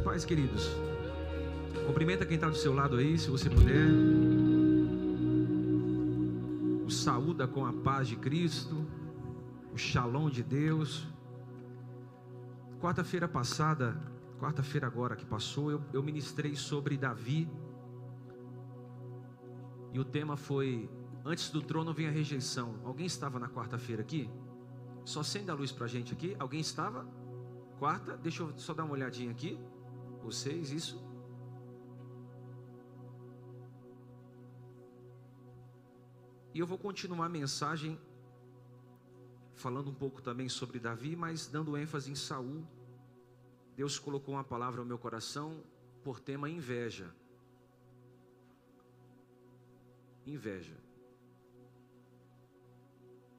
paz, queridos. Cumprimenta quem está do seu lado aí, se você puder. O saúda com a paz de Cristo, o shalom de Deus. Quarta-feira passada, quarta-feira agora que passou, eu, eu ministrei sobre Davi. E o tema foi: Antes do trono vem a rejeição. Alguém estava na quarta-feira aqui? Só acenda a luz para a gente aqui. Alguém estava? Quarta, deixa eu só dar uma olhadinha aqui. Vocês, isso. E eu vou continuar a mensagem falando um pouco também sobre Davi, mas dando ênfase em Saul. Deus colocou uma palavra ao meu coração por tema inveja. Inveja.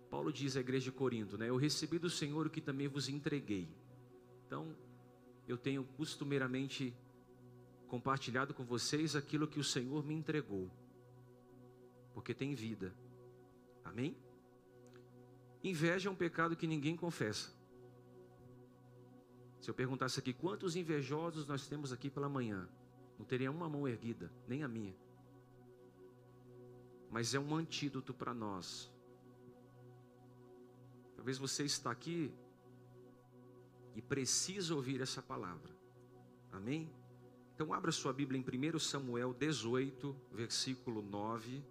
Paulo diz à igreja de Corinto, né? Eu recebi do Senhor o que também vos entreguei então, eu tenho costumeiramente compartilhado com vocês aquilo que o Senhor me entregou, porque tem vida. Amém? Inveja é um pecado que ninguém confessa. Se eu perguntasse aqui quantos invejosos nós temos aqui pela manhã, não teria uma mão erguida, nem a minha. Mas é um antídoto para nós. Talvez você está aqui e precisa ouvir essa palavra. Amém? Então abra sua Bíblia em 1 Samuel 18, versículo 9.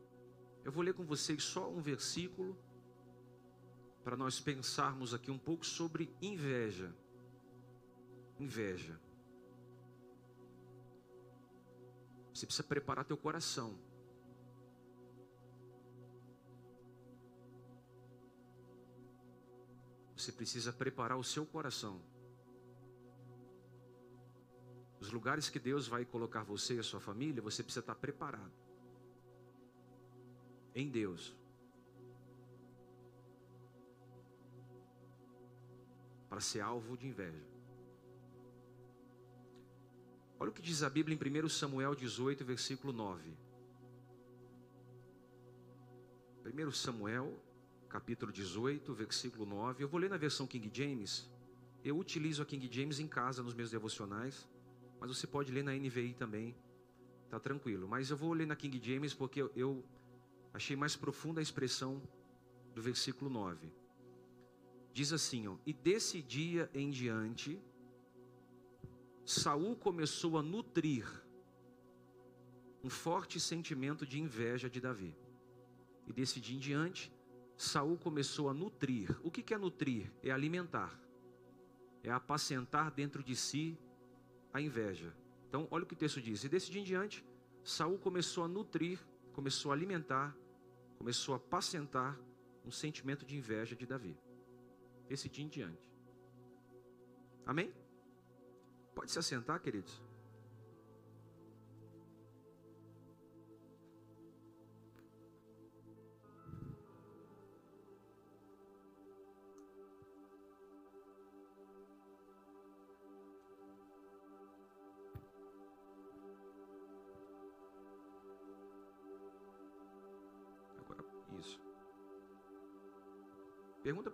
Eu vou ler com vocês só um versículo para nós pensarmos aqui um pouco sobre inveja. Inveja. Você precisa preparar teu coração. Você precisa preparar o seu coração. Os lugares que Deus vai colocar você e a sua família, você precisa estar preparado. Em Deus. Para ser alvo de inveja. Olha o que diz a Bíblia em 1 Samuel 18, versículo 9. 1 Samuel, capítulo 18, versículo 9. Eu vou ler na versão King James. Eu utilizo a King James em casa nos meus devocionais mas você pode ler na NVI também, tá tranquilo. Mas eu vou ler na King James porque eu, achei mais profunda a expressão do versículo 9. Diz assim, ó, e desse dia em diante, Saul começou a nutrir um forte sentimento de inveja de Davi. E desse dia em diante, Saul começou a nutrir. O que é nutrir? É alimentar. É apacentar dentro de si a inveja. Então, olha o que o texto diz. E desse dia em diante, Saul começou a nutrir, começou a alimentar, começou a apacentar um sentimento de inveja de Davi. Esse dia em diante. Amém? Pode se assentar, queridos.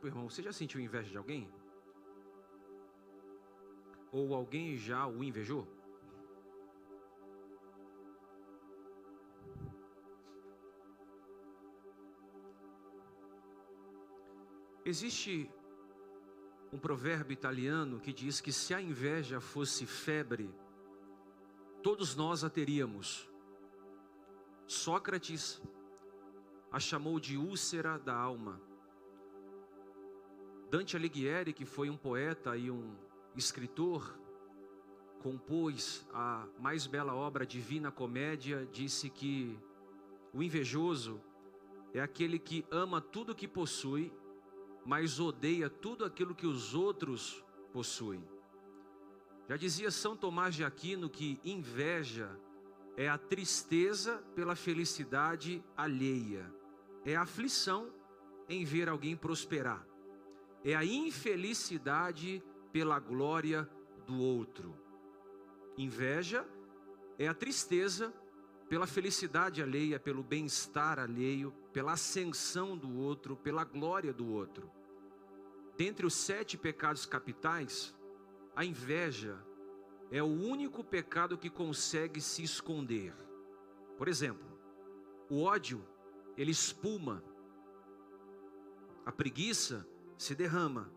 Irmão: você já sentiu inveja de alguém? Ou alguém já o invejou? Existe um provérbio italiano que diz que se a inveja fosse febre, todos nós a teríamos. Sócrates a chamou de úlcera da alma. Dante Alighieri, que foi um poeta e um escritor, compôs a mais bela obra Divina Comédia, disse que o invejoso é aquele que ama tudo que possui, mas odeia tudo aquilo que os outros possuem. Já dizia São Tomás de Aquino que inveja é a tristeza pela felicidade alheia, é a aflição em ver alguém prosperar é a infelicidade pela glória do outro. Inveja é a tristeza pela felicidade alheia, pelo bem-estar alheio, pela ascensão do outro, pela glória do outro. Dentre os sete pecados capitais, a inveja é o único pecado que consegue se esconder. Por exemplo, o ódio, ele espuma. A preguiça se derrama.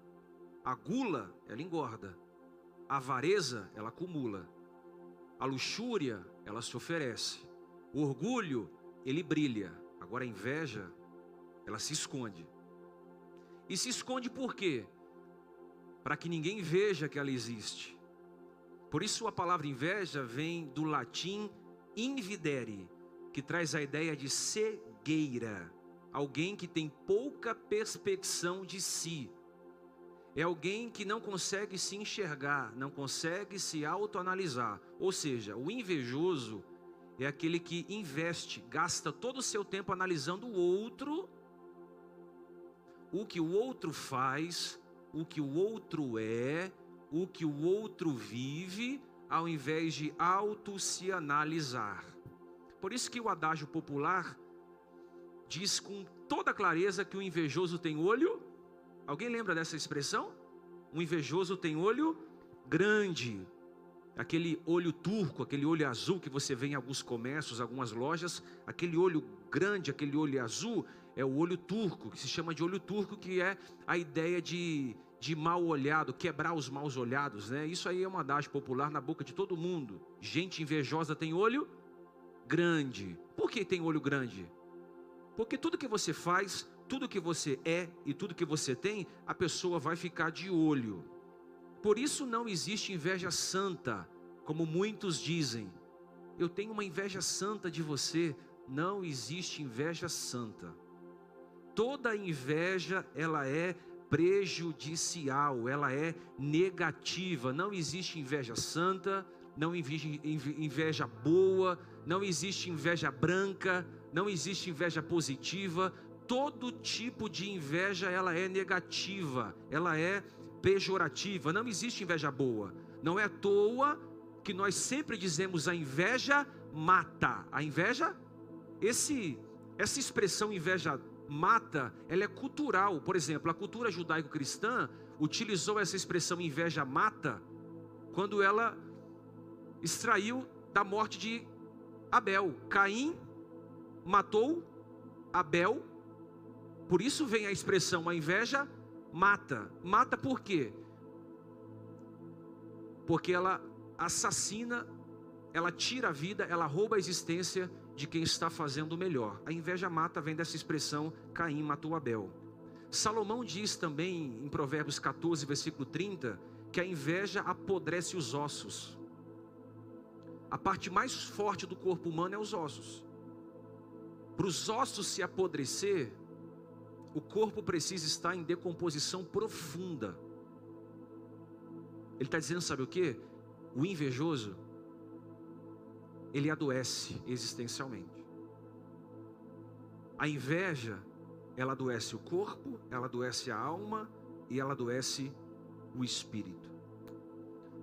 A gula, ela engorda. A avareza, ela acumula. A luxúria, ela se oferece. O orgulho, ele brilha. Agora a inveja, ela se esconde. E se esconde por quê? Para que ninguém veja que ela existe. Por isso a palavra inveja vem do latim invidere, que traz a ideia de cegueira, alguém que tem pouca perspecção de si. É alguém que não consegue se enxergar, não consegue se autoanalisar. Ou seja, o invejoso é aquele que investe, gasta todo o seu tempo analisando o outro, o que o outro faz, o que o outro é, o que o outro vive, ao invés de auto se analisar. Por isso que o adágio popular diz com toda clareza que o invejoso tem olho. Alguém lembra dessa expressão? Um invejoso tem olho grande. Aquele olho turco, aquele olho azul que você vê em alguns comércios, algumas lojas, aquele olho grande, aquele olho azul, é o olho turco, que se chama de olho turco, que é a ideia de, de mal olhado, quebrar os maus olhados, né? Isso aí é uma adágio popular na boca de todo mundo. Gente invejosa tem olho grande. Por que tem olho grande? Porque tudo que você faz, tudo que você é e tudo que você tem, a pessoa vai ficar de olho. Por isso não existe inveja santa, como muitos dizem. Eu tenho uma inveja santa de você. Não existe inveja santa. Toda inveja, ela é prejudicial, ela é negativa. Não existe inveja santa, não inveja boa, não existe inveja branca, não existe inveja positiva. Todo tipo de inveja ela é negativa, ela é pejorativa. Não existe inveja boa. Não é à toa que nós sempre dizemos a inveja mata. A inveja, esse essa expressão inveja mata, ela é cultural. Por exemplo, a cultura judaico-cristã utilizou essa expressão inveja mata quando ela extraiu da morte de Abel. Caim matou Abel. Por isso vem a expressão a inveja mata. Mata por quê? Porque ela assassina, ela tira a vida, ela rouba a existência de quem está fazendo o melhor. A inveja mata vem dessa expressão Caim matou Abel. Salomão diz também em Provérbios 14, versículo 30, que a inveja apodrece os ossos. A parte mais forte do corpo humano é os ossos. Para os ossos se apodrecer, o corpo precisa estar em decomposição profunda. Ele está dizendo, sabe o que? O invejoso, ele adoece existencialmente. A inveja, ela adoece o corpo, ela adoece a alma e ela adoece o espírito.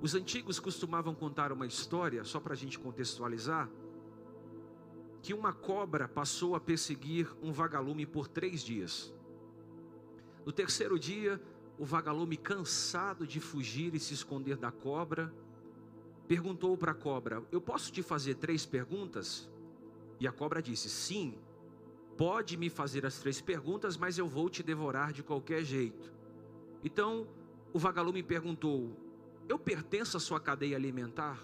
Os antigos costumavam contar uma história, só para a gente contextualizar, que uma cobra passou a perseguir um vagalume por três dias. No terceiro dia, o vagalume, cansado de fugir e se esconder da cobra, perguntou para a cobra: Eu posso te fazer três perguntas? E a cobra disse: Sim, pode me fazer as três perguntas, mas eu vou te devorar de qualquer jeito. Então o vagalume perguntou: eu pertenço à sua cadeia alimentar?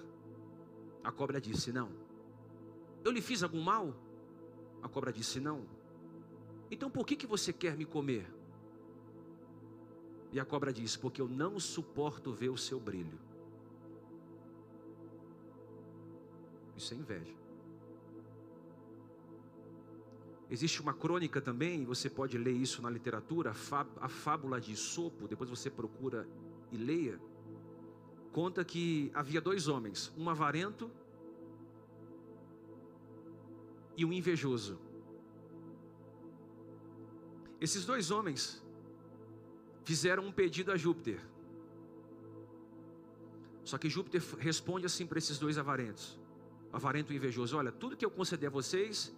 A cobra disse: Não. Eu lhe fiz algum mal? A cobra disse: Não. Então por que, que você quer me comer? E a cobra disse: Porque eu não suporto ver o seu brilho. Isso é inveja. Existe uma crônica também, você pode ler isso na literatura, a fábula de Sopo, depois você procura e leia conta que havia dois homens, um avarento e um invejoso. Esses dois homens fizeram um pedido a Júpiter. Só que Júpiter responde assim para esses dois avarentos, avarento e invejoso: Olha, tudo que eu conceder a vocês,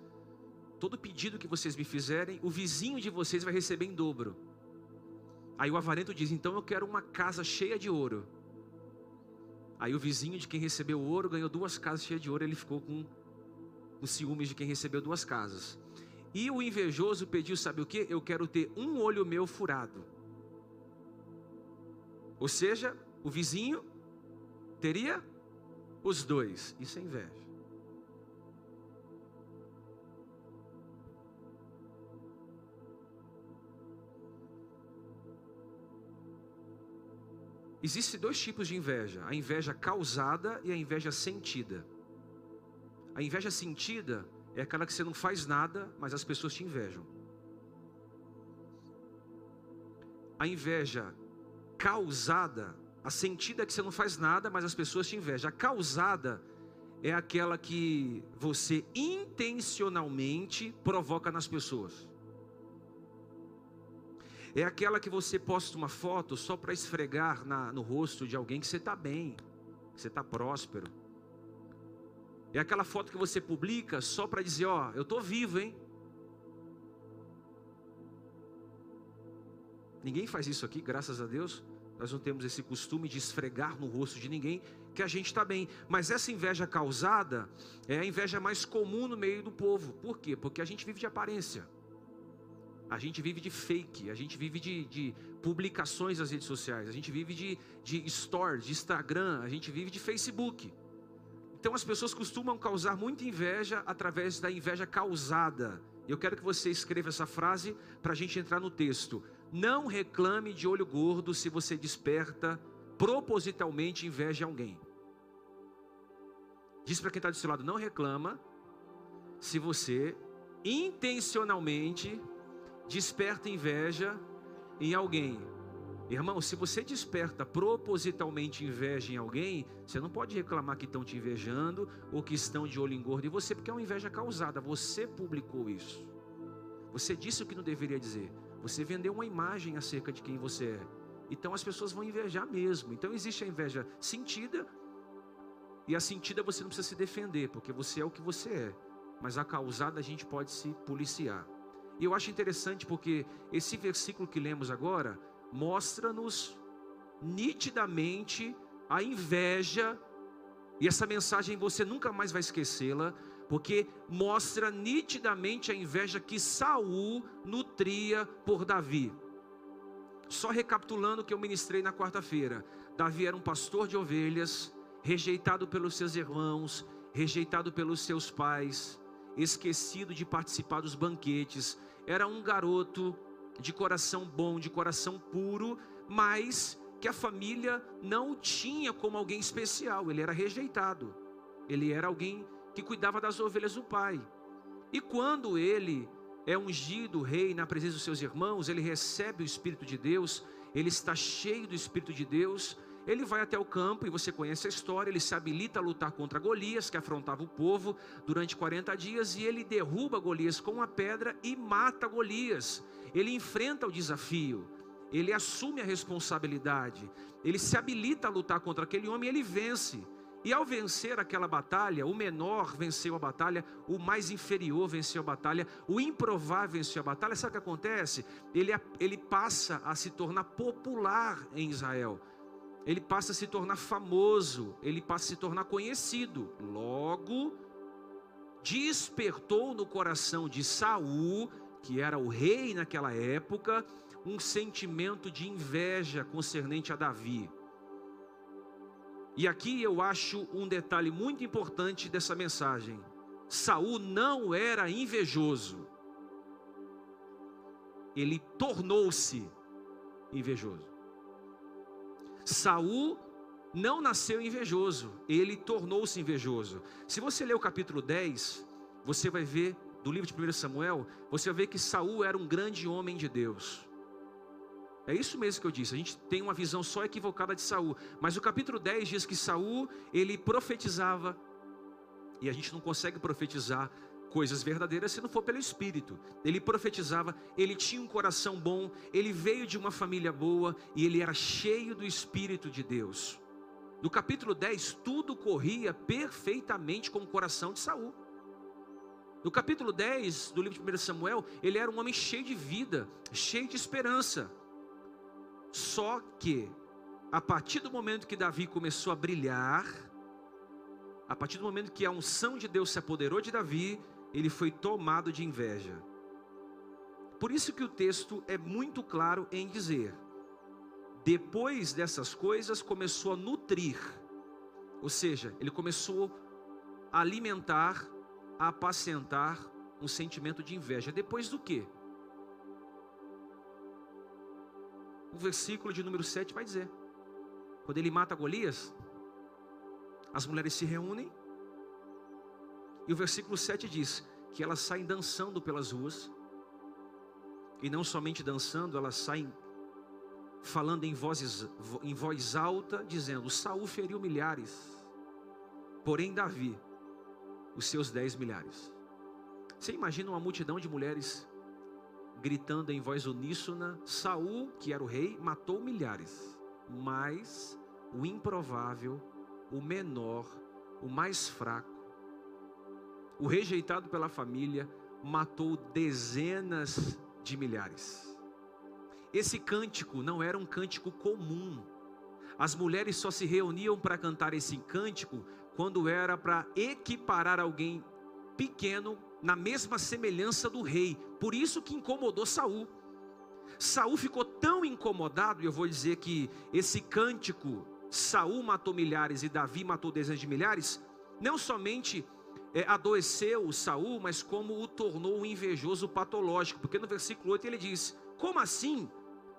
todo pedido que vocês me fizerem, o vizinho de vocês vai receber em dobro. Aí o avarento diz: Então eu quero uma casa cheia de ouro. Aí o vizinho de quem recebeu ouro ganhou duas casas cheias de ouro, ele ficou com, com ciúmes de quem recebeu duas casas. E o invejoso pediu, sabe o que? Eu quero ter um olho meu furado. Ou seja, o vizinho teria os dois. Isso é inveja. Existem dois tipos de inveja: a inveja causada e a inveja sentida. A inveja sentida é aquela que você não faz nada, mas as pessoas te invejam. A inveja causada, a sentida é que você não faz nada, mas as pessoas te invejam. A causada é aquela que você intencionalmente provoca nas pessoas é aquela que você posta uma foto só para esfregar na, no rosto de alguém que você está bem, que você está próspero. É aquela foto que você publica só para dizer: Ó, eu estou vivo, hein? Ninguém faz isso aqui, graças a Deus. Nós não temos esse costume de esfregar no rosto de ninguém que a gente está bem. Mas essa inveja causada é a inveja mais comum no meio do povo. Por quê? Porque a gente vive de aparência. A gente vive de fake, a gente vive de, de publicações nas redes sociais, a gente vive de, de de Instagram, a gente vive de Facebook. Então as pessoas costumam causar muita inveja através da inveja causada. Eu quero que você escreva essa frase para a gente entrar no texto. Não reclame de olho gordo se você desperta propositalmente inveja em alguém. Diz para quem está do seu lado, não reclama se você intencionalmente desperta inveja em alguém. Irmão, se você desperta propositalmente inveja em alguém, você não pode reclamar que estão te invejando ou que estão de olho engordo em você, porque é uma inveja causada. Você publicou isso. Você disse o que não deveria dizer. Você vendeu uma imagem acerca de quem você é. Então as pessoas vão invejar mesmo. Então existe a inveja sentida, e a sentida você não precisa se defender, porque você é o que você é. Mas a causada a gente pode se policiar. E eu acho interessante porque esse versículo que lemos agora mostra-nos nitidamente a inveja, e essa mensagem você nunca mais vai esquecê-la, porque mostra nitidamente a inveja que Saul nutria por Davi. Só recapitulando o que eu ministrei na quarta-feira: Davi era um pastor de ovelhas, rejeitado pelos seus irmãos, rejeitado pelos seus pais, esquecido de participar dos banquetes. Era um garoto de coração bom, de coração puro, mas que a família não tinha como alguém especial. Ele era rejeitado. Ele era alguém que cuidava das ovelhas do pai. E quando ele é ungido rei na presença dos seus irmãos, ele recebe o Espírito de Deus, ele está cheio do Espírito de Deus, ele vai até o campo, e você conhece a história, ele se habilita a lutar contra Golias, que afrontava o povo durante 40 dias, e ele derruba Golias com uma pedra e mata Golias. Ele enfrenta o desafio, ele assume a responsabilidade, ele se habilita a lutar contra aquele homem e ele vence. E ao vencer aquela batalha, o menor venceu a batalha, o mais inferior venceu a batalha, o improvável venceu a batalha. Sabe o que acontece? Ele, ele passa a se tornar popular em Israel ele passa a se tornar famoso, ele passa a se tornar conhecido. Logo, despertou no coração de Saul, que era o rei naquela época, um sentimento de inveja concernente a Davi. E aqui eu acho um detalhe muito importante dessa mensagem. Saul não era invejoso. Ele tornou-se invejoso. Saul não nasceu invejoso, ele tornou-se invejoso. Se você ler o capítulo 10, você vai ver do livro de 1 Samuel, você vai ver que Saul era um grande homem de Deus. É isso mesmo que eu disse. A gente tem uma visão só equivocada de Saul, mas o capítulo 10 diz que Saul, ele profetizava e a gente não consegue profetizar coisas verdadeiras se não for pelo Espírito. Ele profetizava, ele tinha um coração bom, ele veio de uma família boa e ele era cheio do Espírito de Deus. No capítulo 10, tudo corria perfeitamente com o coração de Saul. No capítulo 10 do livro de 1 Samuel, ele era um homem cheio de vida, cheio de esperança. Só que a partir do momento que Davi começou a brilhar, a partir do momento que a unção de Deus se apoderou de Davi, ele foi tomado de inveja. Por isso que o texto é muito claro em dizer: depois dessas coisas começou a nutrir, ou seja, ele começou a alimentar, a apacentar um sentimento de inveja. Depois do que? O versículo de número 7 vai dizer: quando ele mata Golias, as mulheres se reúnem, e o versículo 7 diz que elas saem dançando pelas ruas, e não somente dançando, elas saem falando em, vozes, em voz alta, dizendo: Saul feriu milhares, porém Davi, os seus dez milhares. Você imagina uma multidão de mulheres gritando em voz uníssona: Saul, que era o rei, matou milhares, mas o improvável, o menor, o mais fraco, o rejeitado pela família, matou dezenas de milhares. Esse cântico não era um cântico comum. As mulheres só se reuniam para cantar esse cântico quando era para equiparar alguém pequeno na mesma semelhança do rei. Por isso que incomodou Saul. Saul ficou tão incomodado, e eu vou dizer que esse cântico, Saul matou milhares e Davi matou dezenas de milhares, não somente é, adoeceu Saul, mas como o tornou um invejoso patológico, porque no versículo 8 ele diz: Como assim?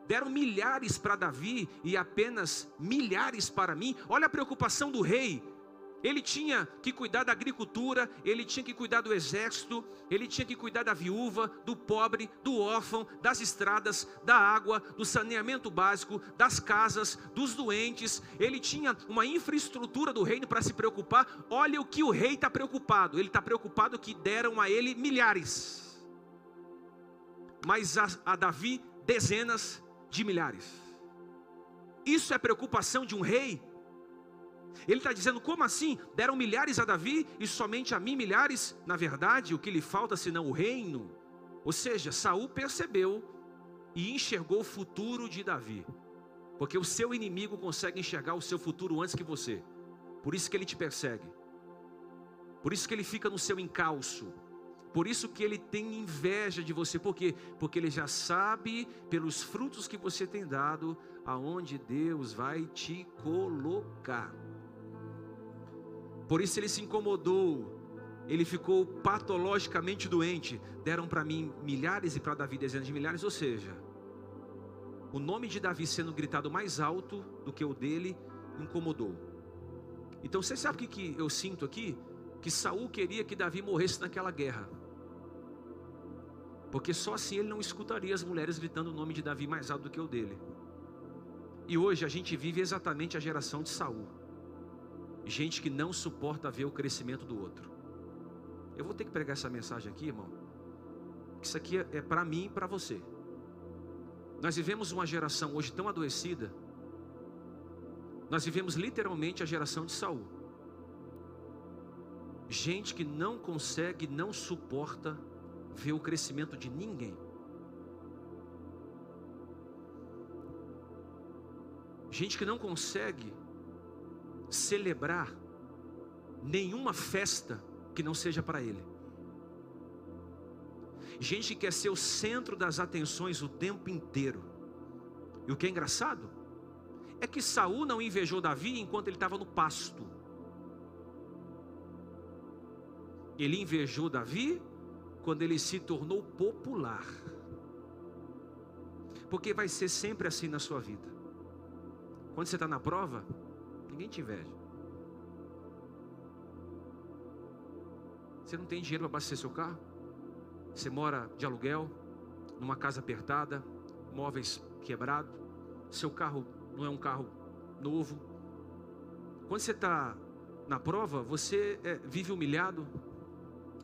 Deram milhares para Davi e apenas milhares para mim. Olha a preocupação do rei ele tinha que cuidar da agricultura, ele tinha que cuidar do exército, ele tinha que cuidar da viúva, do pobre, do órfão, das estradas, da água, do saneamento básico, das casas, dos doentes. Ele tinha uma infraestrutura do reino para se preocupar. Olha o que o rei está preocupado. Ele está preocupado que deram a ele milhares, mas a, a Davi dezenas de milhares. Isso é preocupação de um rei? Ele está dizendo: como assim? Deram milhares a Davi e somente a mim milhares? Na verdade, o que lhe falta senão o reino? Ou seja, Saul percebeu e enxergou o futuro de Davi. Porque o seu inimigo consegue enxergar o seu futuro antes que você. Por isso que ele te persegue. Por isso que ele fica no seu encalço. Por isso que ele tem inveja de você. Por quê? Porque ele já sabe pelos frutos que você tem dado aonde Deus vai te colocar. Por isso ele se incomodou, ele ficou patologicamente doente. Deram para mim milhares e para Davi dezenas de milhares, ou seja, o nome de Davi sendo gritado mais alto do que o dele incomodou. Então você sabe o que, que eu sinto aqui? Que Saul queria que Davi morresse naquela guerra. Porque só assim ele não escutaria as mulheres gritando o nome de Davi mais alto do que o dele. E hoje a gente vive exatamente a geração de Saul. Gente que não suporta ver o crescimento do outro. Eu vou ter que pregar essa mensagem aqui, irmão. Isso aqui é, é para mim e para você. Nós vivemos uma geração hoje tão adoecida. Nós vivemos literalmente a geração de Saul. Gente que não consegue, não suporta ver o crescimento de ninguém. Gente que não consegue celebrar nenhuma festa que não seja para Ele. Gente que quer ser o centro das atenções o tempo inteiro. E o que é engraçado é que Saul não invejou Davi enquanto ele estava no pasto. Ele invejou Davi quando ele se tornou popular. Porque vai ser sempre assim na sua vida. Quando você está na prova, Ninguém te inveja. Você não tem dinheiro para abastecer seu carro? Você mora de aluguel, numa casa apertada, móveis quebrados, seu carro não é um carro novo. Quando você está na prova, você é, vive humilhado,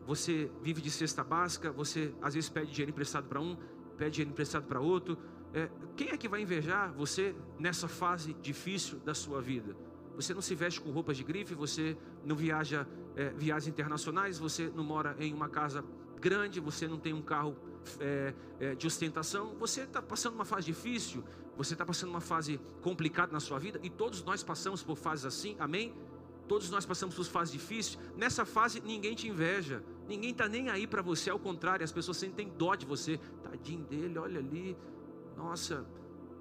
você vive de cesta básica, você às vezes pede dinheiro emprestado para um, pede dinheiro emprestado para outro. É, quem é que vai invejar você nessa fase difícil da sua vida? Você não se veste com roupas de grife, você não viaja é, viagens internacionais, você não mora em uma casa grande, você não tem um carro é, é, de ostentação. Você está passando uma fase difícil, você está passando uma fase complicada na sua vida, e todos nós passamos por fases assim, amém? Todos nós passamos por fases difíceis. Nessa fase, ninguém te inveja, ninguém está nem aí para você, ao contrário, as pessoas sentem dó de você. Tadinho dele, olha ali, nossa,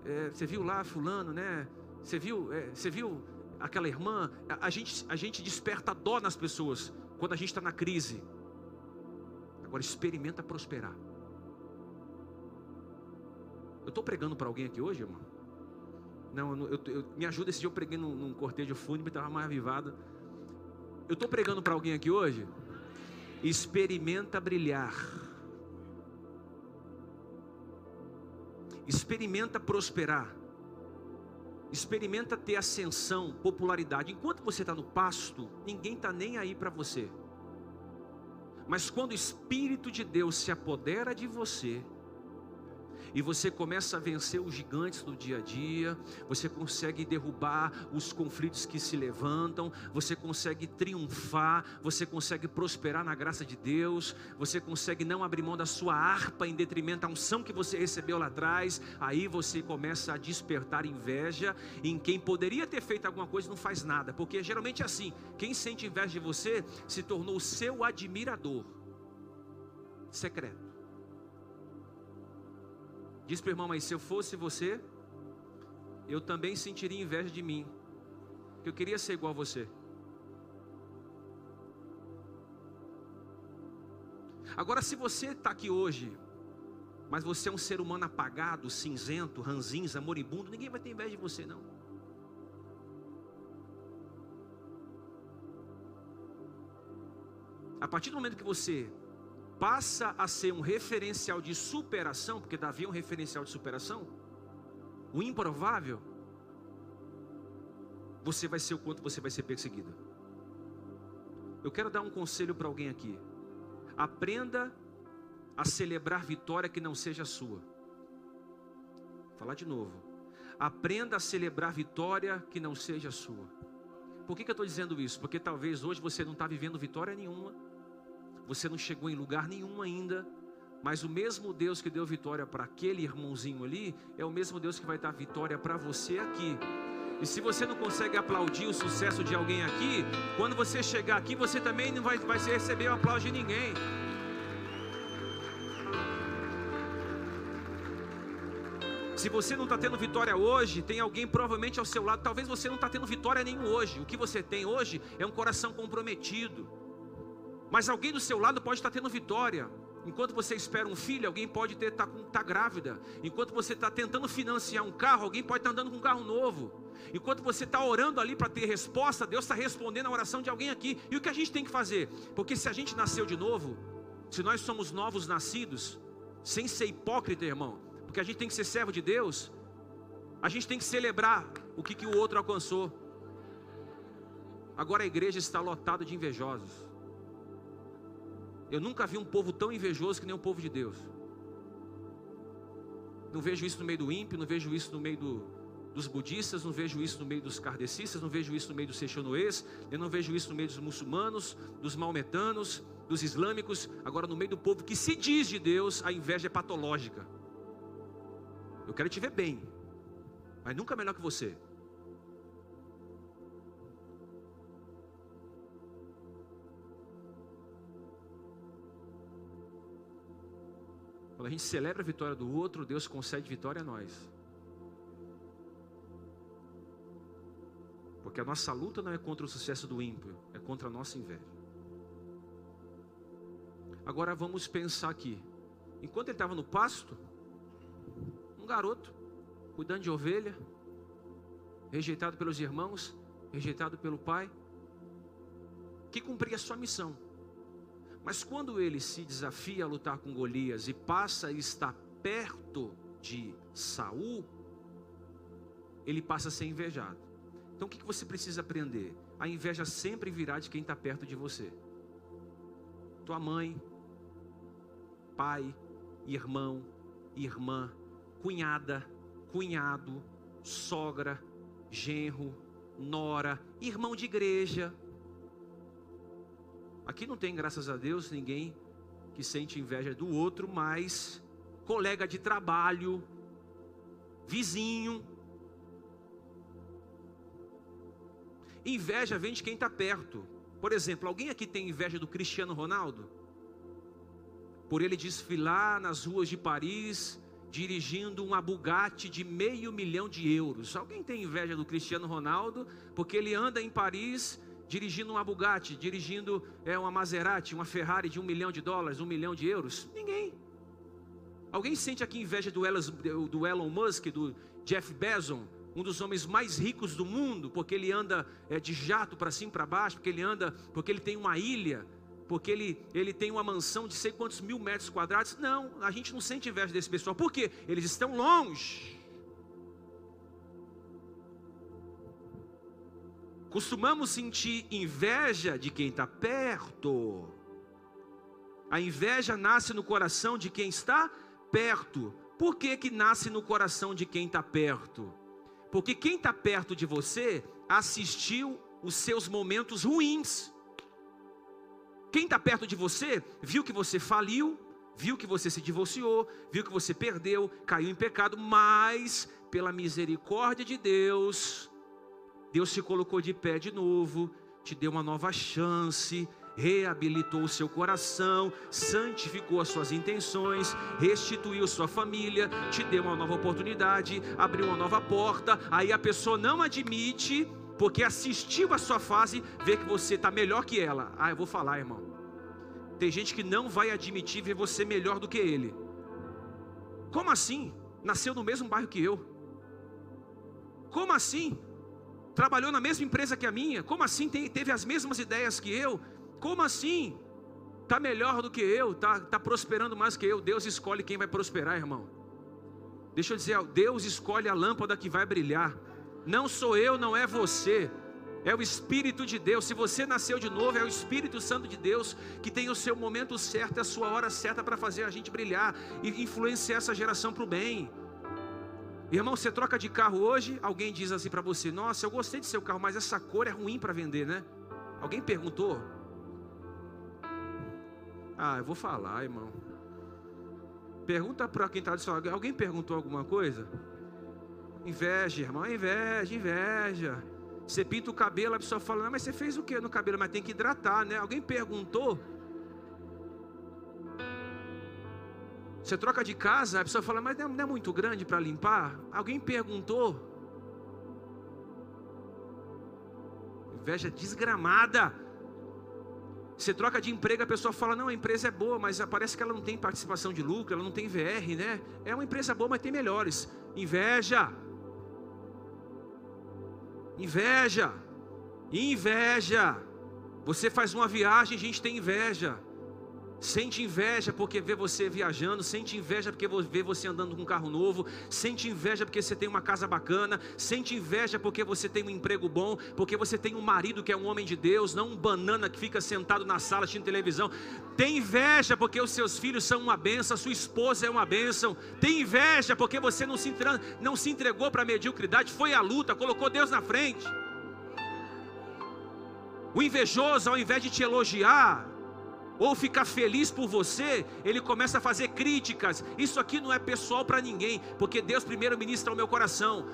é, você viu lá, Fulano, né? Você viu, é, você viu aquela irmã? A, gente, a gente desperta dó nas pessoas quando a gente está na crise. Agora experimenta prosperar. Eu estou pregando para alguém aqui hoje, irmão? Não, eu, eu, me ajuda. Esse dia eu preguei num, num cortejo fúnebre, estava mais avivado. Eu estou pregando para alguém aqui hoje? Experimenta brilhar. Experimenta prosperar. Experimenta ter ascensão, popularidade. Enquanto você está no pasto, ninguém está nem aí para você. Mas quando o Espírito de Deus se apodera de você, e você começa a vencer os gigantes do dia a dia, você consegue derrubar os conflitos que se levantam, você consegue triunfar, você consegue prosperar na graça de Deus, você consegue não abrir mão da sua harpa em detrimento da unção que você recebeu lá atrás, aí você começa a despertar inveja em quem poderia ter feito alguma coisa e não faz nada, porque geralmente é assim: quem sente inveja de você se tornou seu admirador secreto. Diz para o irmão, mas se eu fosse você, eu também sentiria inveja de mim, que eu queria ser igual a você. Agora, se você está aqui hoje, mas você é um ser humano apagado, cinzento, ranzinza, moribundo, ninguém vai ter inveja de você, não. A partir do momento que você passa a ser um referencial de superação, porque Davi é um referencial de superação, o improvável, você vai ser o quanto você vai ser perseguido. Eu quero dar um conselho para alguém aqui. Aprenda a celebrar vitória que não seja sua. Vou falar de novo. Aprenda a celebrar vitória que não seja sua. Por que, que eu estou dizendo isso? Porque talvez hoje você não está vivendo vitória nenhuma você não chegou em lugar nenhum ainda, mas o mesmo Deus que deu vitória para aquele irmãozinho ali, é o mesmo Deus que vai dar vitória para você aqui. E se você não consegue aplaudir o sucesso de alguém aqui, quando você chegar aqui, você também não vai, vai receber o aplauso de ninguém. Se você não está tendo vitória hoje, tem alguém provavelmente ao seu lado. Talvez você não está tendo vitória nenhum hoje. O que você tem hoje é um coração comprometido. Mas alguém do seu lado pode estar tendo vitória. Enquanto você espera um filho, alguém pode estar tá, tá grávida. Enquanto você está tentando financiar um carro, alguém pode estar tá andando com um carro novo. Enquanto você está orando ali para ter resposta, Deus está respondendo a oração de alguém aqui. E o que a gente tem que fazer? Porque se a gente nasceu de novo, se nós somos novos nascidos, sem ser hipócrita, irmão, porque a gente tem que ser servo de Deus, a gente tem que celebrar o que, que o outro alcançou. Agora a igreja está lotada de invejosos. Eu nunca vi um povo tão invejoso que nem o povo de Deus. Não vejo isso no meio do ímpio, não vejo isso no meio do, dos budistas, não vejo isso no meio dos kardecistas, não vejo isso no meio dos seixonoês, eu não vejo isso no meio dos muçulmanos, dos maometanos, dos islâmicos. Agora, no meio do povo que se diz de Deus, a inveja é patológica. Eu quero te ver bem, mas nunca melhor que você. Quando a gente celebra a vitória do outro, Deus concede vitória a nós. Porque a nossa luta não é contra o sucesso do ímpio, é contra a nossa inveja. Agora vamos pensar aqui. Enquanto ele estava no pasto, um garoto, cuidando de ovelha, rejeitado pelos irmãos, rejeitado pelo pai, que cumpria a sua missão mas quando ele se desafia a lutar com Golias e passa a estar perto de Saul, ele passa a ser invejado. Então o que você precisa aprender? A inveja sempre virá de quem está perto de você. Tua mãe, pai, irmão, irmã, cunhada, cunhado, sogra, genro, nora, irmão de igreja, Aqui não tem, graças a Deus, ninguém que sente inveja do outro, mas colega de trabalho, vizinho. Inveja vem de quem está perto. Por exemplo, alguém aqui tem inveja do Cristiano Ronaldo? Por ele desfilar nas ruas de Paris, dirigindo uma Bugatti de meio milhão de euros. Alguém tem inveja do Cristiano Ronaldo? Porque ele anda em Paris dirigindo uma Bugatti, dirigindo é, uma Maserati, uma Ferrari de um milhão de dólares, um milhão de euros? Ninguém. Alguém sente aqui inveja do Elon, do Elon Musk, do Jeff Bezos, um dos homens mais ricos do mundo, porque ele anda é, de jato para cima e para baixo, porque ele anda, porque ele tem uma ilha, porque ele, ele tem uma mansão de sei quantos mil metros quadrados? Não, a gente não sente inveja desse pessoal, por quê? Eles estão longe. Costumamos sentir inveja de quem está perto. A inveja nasce no coração de quem está perto. Por que, que nasce no coração de quem está perto? Porque quem está perto de você assistiu os seus momentos ruins. Quem está perto de você viu que você faliu, viu que você se divorciou, viu que você perdeu, caiu em pecado, mas pela misericórdia de Deus, Deus te colocou de pé de novo, te deu uma nova chance, reabilitou o seu coração, santificou as suas intenções, restituiu sua família, te deu uma nova oportunidade, abriu uma nova porta. Aí a pessoa não admite, porque assistiu a sua fase, vê que você está melhor que ela. Ah, eu vou falar, irmão. Tem gente que não vai admitir ver você melhor do que ele. Como assim? Nasceu no mesmo bairro que eu. Como assim? Trabalhou na mesma empresa que a minha, como assim teve as mesmas ideias que eu? Como assim? Está melhor do que eu, está tá prosperando mais que eu. Deus escolhe quem vai prosperar, irmão. Deixa eu dizer, Deus escolhe a lâmpada que vai brilhar. Não sou eu, não é você. É o Espírito de Deus. Se você nasceu de novo, é o Espírito Santo de Deus que tem o seu momento certo, a sua hora certa para fazer a gente brilhar e influenciar essa geração para o bem. Irmão, você troca de carro hoje, alguém diz assim para você: Nossa, eu gostei de seu carro, mas essa cor é ruim para vender, né? Alguém perguntou? Ah, eu vou falar, irmão. Pergunta para quem está do Alguém perguntou alguma coisa? Inveja, irmão, inveja, inveja. Você pinta o cabelo, a pessoa fala: Não, mas você fez o que no cabelo? Mas tem que hidratar, né? Alguém perguntou? Você troca de casa, a pessoa fala, mas não é muito grande para limpar? Alguém perguntou? Inveja desgramada. Você troca de emprego, a pessoa fala, não, a empresa é boa, mas parece que ela não tem participação de lucro, ela não tem VR, né? É uma empresa boa, mas tem melhores. Inveja. Inveja. Inveja. Você faz uma viagem, a gente tem inveja. Sente inveja porque vê você viajando, sente inveja porque vê você andando com um carro novo, sente inveja porque você tem uma casa bacana, sente inveja porque você tem um emprego bom, porque você tem um marido que é um homem de Deus, não um banana que fica sentado na sala assistindo televisão. Tem inveja porque os seus filhos são uma benção, a sua esposa é uma benção. Tem inveja porque você não se, não se entregou para a mediocridade, foi à luta, colocou Deus na frente. O invejoso, ao invés de te elogiar, ou ficar feliz por você, ele começa a fazer críticas. Isso aqui não é pessoal para ninguém, porque Deus primeiro ministra o meu coração.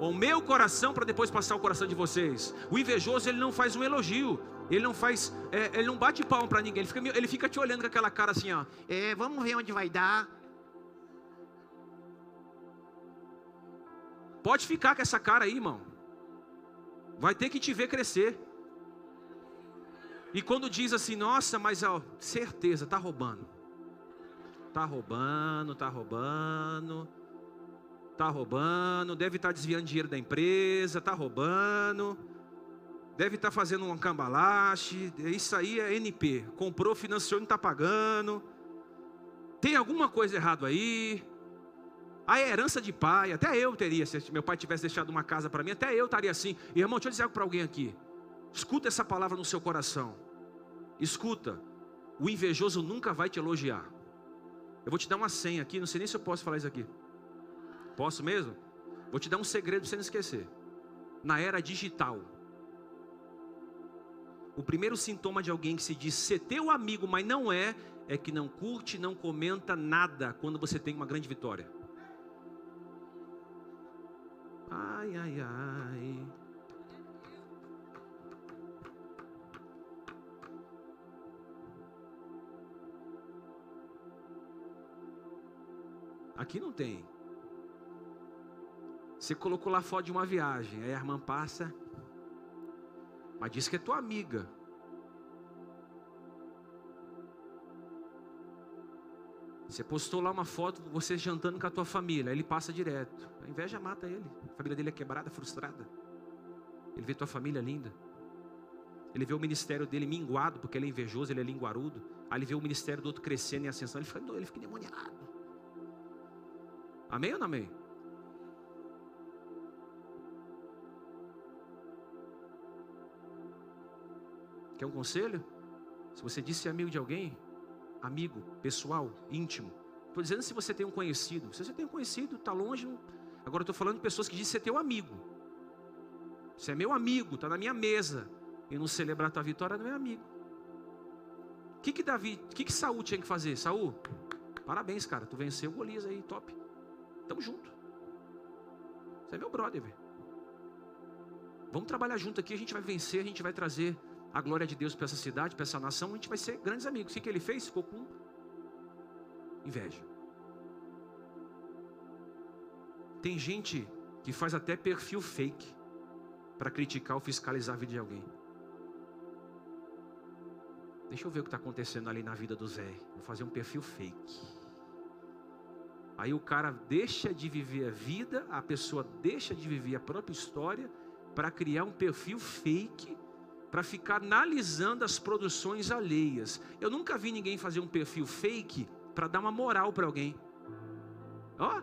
O meu coração para depois passar o coração de vocês. O invejoso ele não faz um elogio, ele não faz, é, ele não bate palma para ninguém. Ele fica, ele fica te olhando com aquela cara assim, ó. É, vamos ver onde vai dar. Pode ficar com essa cara aí, irmão. Vai ter que te ver crescer. E quando diz assim, nossa, mas ó, certeza, está roubando. Está roubando, está roubando. Está roubando, deve estar tá desviando dinheiro da empresa, está roubando. Deve estar tá fazendo um cambalache. Isso aí é NP. Comprou, financiou, não está pagando. Tem alguma coisa errada aí. A herança de pai, até eu teria, se meu pai tivesse deixado uma casa para mim, até eu estaria assim. Irmão, deixa eu dizer algo para alguém aqui. Escuta essa palavra no seu coração. Escuta, o invejoso nunca vai te elogiar. Eu vou te dar uma senha aqui, não sei nem se eu posso falar isso aqui. Posso mesmo? Vou te dar um segredo para você não esquecer. Na era digital, O primeiro sintoma de alguém que se diz ser teu amigo, mas não é, é que não curte, não comenta nada quando você tem uma grande vitória. Ai, ai, ai. Aqui não tem. Você colocou lá foto de uma viagem, aí a irmã passa, mas diz que é tua amiga. Você postou lá uma foto de você jantando com a tua família, aí ele passa direto. A inveja mata ele. A família dele é quebrada, frustrada. Ele vê tua família linda. Ele vê o ministério dele minguado, porque ele é invejoso, ele é linguarudo. Aí ele vê o ministério do outro crescendo em ascensão, ele fica, ele fica endemoniado. Amém ou não amém? Quer um conselho? Se você disse amigo de alguém, amigo, pessoal, íntimo. Estou dizendo se você tem um conhecido. Se você tem um conhecido, está longe. Agora estou falando de pessoas que dizem ser teu amigo. Você é meu amigo, está na minha mesa. E não celebrar a tua vitória não é amigo. O que que Davi, o que que Saul tinha que fazer? Saul, parabéns, cara. Tu venceu o Golias aí, top. Tamo junto. Você é meu brother, velho. Vamos trabalhar junto aqui, a gente vai vencer, a gente vai trazer a glória de Deus para essa cidade, para essa nação, a gente vai ser grandes amigos. O que ele fez? Ficou com inveja. Tem gente que faz até perfil fake para criticar ou fiscalizar a vida de alguém. Deixa eu ver o que está acontecendo ali na vida do Zé. Vou fazer um perfil fake. Aí o cara deixa de viver a vida, a pessoa deixa de viver a própria história para criar um perfil fake para ficar analisando as produções alheias. Eu nunca vi ninguém fazer um perfil fake para dar uma moral para alguém. Ó,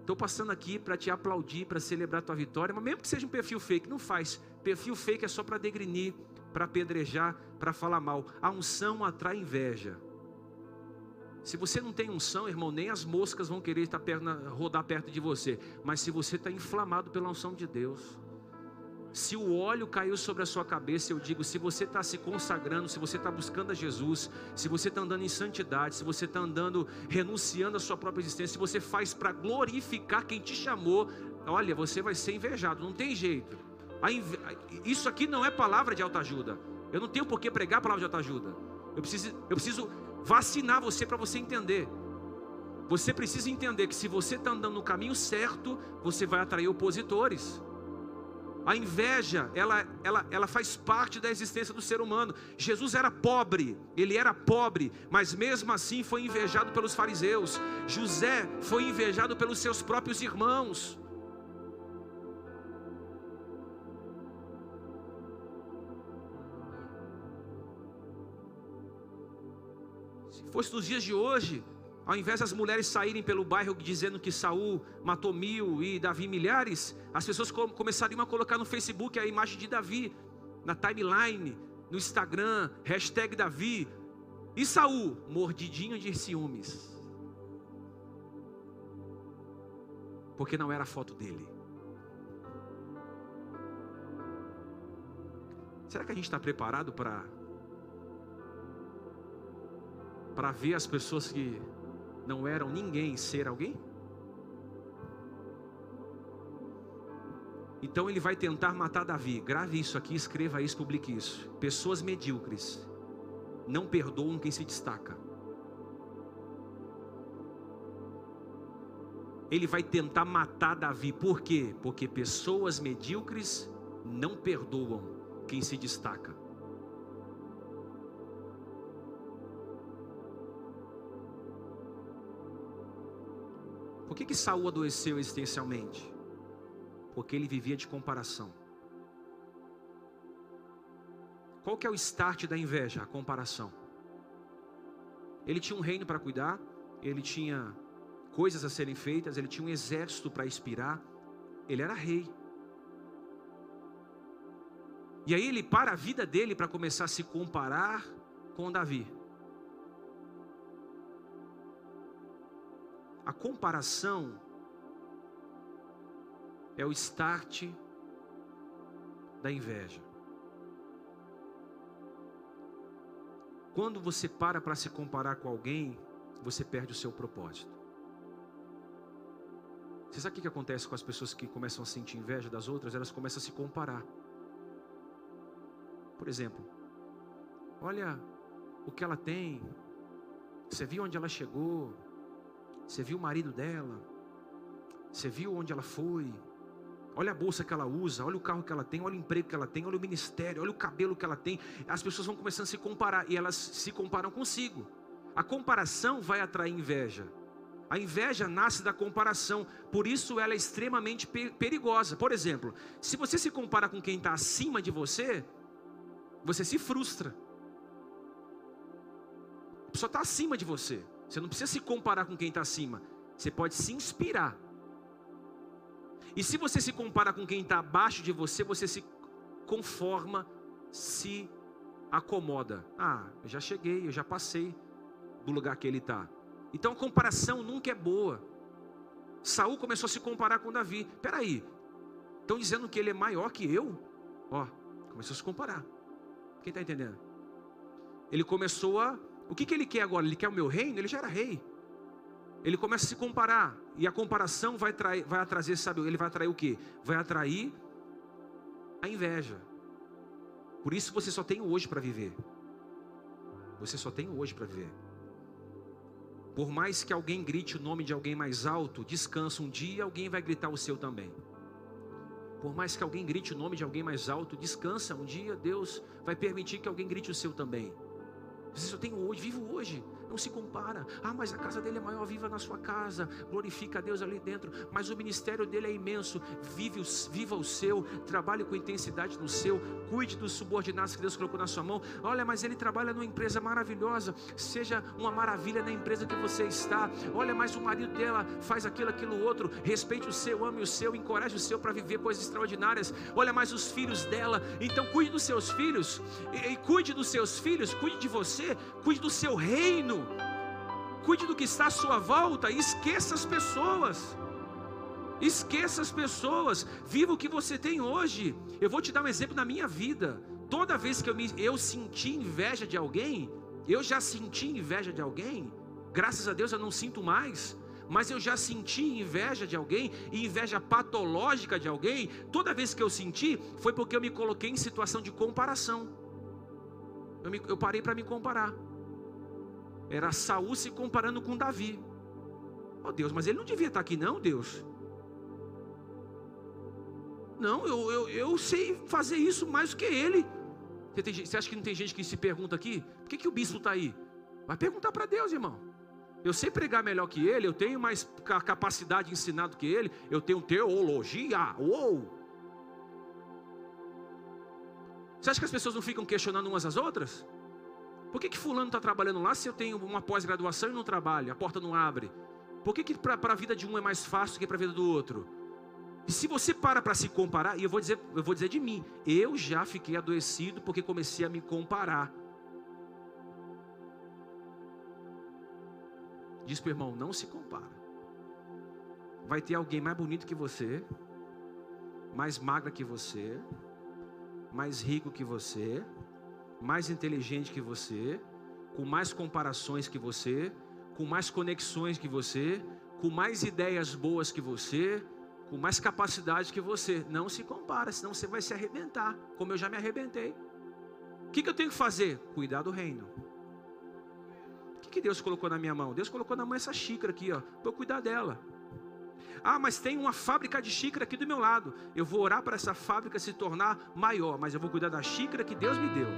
estou passando aqui para te aplaudir, para celebrar tua vitória, mas mesmo que seja um perfil fake, não faz. Perfil fake é só para degrinir, para apedrejar, para falar mal. A unção atrai inveja. Se você não tem unção, irmão, nem as moscas vão querer estar perto, rodar perto de você. Mas se você está inflamado pela unção de Deus, se o óleo caiu sobre a sua cabeça, eu digo: se você está se consagrando, se você está buscando a Jesus, se você está andando em santidade, se você está andando renunciando à sua própria existência, se você faz para glorificar quem te chamou, olha, você vai ser invejado, não tem jeito. Isso aqui não é palavra de autoajuda. Eu não tenho por que pregar a palavra de autoajuda. Eu preciso, eu preciso vacinar você para você entender. Você precisa entender que se você está andando no caminho certo, você vai atrair opositores. A inveja, ela, ela, ela faz parte da existência do ser humano. Jesus era pobre, ele era pobre, mas mesmo assim foi invejado pelos fariseus. José foi invejado pelos seus próprios irmãos. Fosse nos dias de hoje, ao invés das mulheres saírem pelo bairro dizendo que Saul matou mil e Davi milhares, as pessoas começariam a colocar no Facebook a imagem de Davi, na timeline, no Instagram, hashtag Davi. E Saul, mordidinho de ciúmes. Porque não era a foto dele. Será que a gente está preparado para para ver as pessoas que não eram ninguém ser alguém? Então ele vai tentar matar Davi. Grave isso aqui, escreva isso, publique isso. Pessoas medíocres não perdoam quem se destaca. Ele vai tentar matar Davi. Por quê? Porque pessoas medíocres não perdoam quem se destaca. Por que, que Saul adoeceu existencialmente? Porque ele vivia de comparação. Qual que é o start da inveja? A comparação. Ele tinha um reino para cuidar, ele tinha coisas a serem feitas, ele tinha um exército para inspirar, ele era rei. E aí ele para a vida dele para começar a se comparar com Davi. A comparação é o start da inveja. quando você para para se comparar com alguém, você perde o seu propósito. Você sabe o que acontece com as pessoas que começam a sentir inveja das outras? Elas começam a se comparar. Por exemplo, olha o que ela tem, você viu onde ela chegou, você viu o marido dela, você viu onde ela foi, olha a bolsa que ela usa, olha o carro que ela tem, olha o emprego que ela tem, olha o ministério, olha o cabelo que ela tem. As pessoas vão começando a se comparar e elas se comparam consigo. A comparação vai atrair inveja. A inveja nasce da comparação, por isso ela é extremamente perigosa. Por exemplo, se você se compara com quem está acima de você, você se frustra. A pessoa está acima de você. Você não precisa se comparar com quem está acima. Você pode se inspirar. E se você se compara com quem está abaixo de você, você se conforma, se acomoda. Ah, eu já cheguei, eu já passei do lugar que ele está. Então a comparação nunca é boa. Saul começou a se comparar com Davi. Peraí, estão dizendo que ele é maior que eu? Ó, começou a se comparar. Quem está entendendo? Ele começou a. O que, que ele quer agora? Ele quer o meu reino? Ele já era rei. Ele começa a se comparar. E a comparação vai, trair, vai trazer, sabe, ele vai atrair o que? Vai atrair a inveja. Por isso você só tem hoje para viver. Você só tem hoje para viver. Por mais que alguém grite o nome de alguém mais alto, descansa um dia, alguém vai gritar o seu também. Por mais que alguém grite o nome de alguém mais alto, descansa um dia, Deus vai permitir que alguém grite o seu também. Você só tem hoje, vive hoje não se compara. Ah, mas a casa dele é maior, viva na sua casa, glorifica a Deus ali dentro. Mas o ministério dele é imenso, vive, viva o seu, trabalhe com intensidade no seu, cuide dos subordinados que Deus colocou na sua mão. Olha, mas ele trabalha numa empresa maravilhosa, seja uma maravilha na empresa que você está. Olha, mas o marido dela faz aquilo, aquilo outro. Respeite o seu, ame o seu, encoraje o seu para viver coisas extraordinárias. Olha, mais os filhos dela, então cuide dos seus filhos, e, e cuide dos seus filhos, cuide de você, cuide do seu reino cuide do que está à sua volta e esqueça as pessoas. Esqueça as pessoas, viva o que você tem hoje. Eu vou te dar um exemplo na minha vida. Toda vez que eu, me, eu senti inveja de alguém, eu já senti inveja de alguém, graças a Deus eu não sinto mais, mas eu já senti inveja de alguém, e inveja patológica de alguém, toda vez que eu senti, foi porque eu me coloquei em situação de comparação. Eu, me, eu parei para me comparar. Era Saul se comparando com Davi. Oh Deus, mas ele não devia estar aqui, não, Deus. Não, eu, eu, eu sei fazer isso mais do que ele. Você, tem, você, acha que não tem gente que se pergunta aqui? Por que, que o bispo está aí? Vai perguntar para Deus, irmão. Eu sei pregar melhor que ele, eu tenho mais capacidade de ensinar do que ele, eu tenho teologia. Uou! Você acha que as pessoas não ficam questionando umas às outras? Por que, que fulano está trabalhando lá se eu tenho uma pós-graduação e não trabalho? A porta não abre. Por que, que para a vida de um é mais fácil que para a vida do outro? E se você para para se comparar, e eu vou dizer, eu vou dizer de mim, eu já fiquei adoecido porque comecei a me comparar. Diz para o irmão, não se compara. Vai ter alguém mais bonito que você, mais magra que você, mais rico que você, mais inteligente que você, com mais comparações que você, com mais conexões que você, com mais ideias boas que você, com mais capacidade que você. Não se compara, senão você vai se arrebentar, como eu já me arrebentei. O que, que eu tenho que fazer? Cuidar do reino. O que, que Deus colocou na minha mão? Deus colocou na mão essa xícara aqui, ó, para eu cuidar dela. Ah, mas tem uma fábrica de xícara aqui do meu lado. Eu vou orar para essa fábrica se tornar maior, mas eu vou cuidar da xícara que Deus me deu.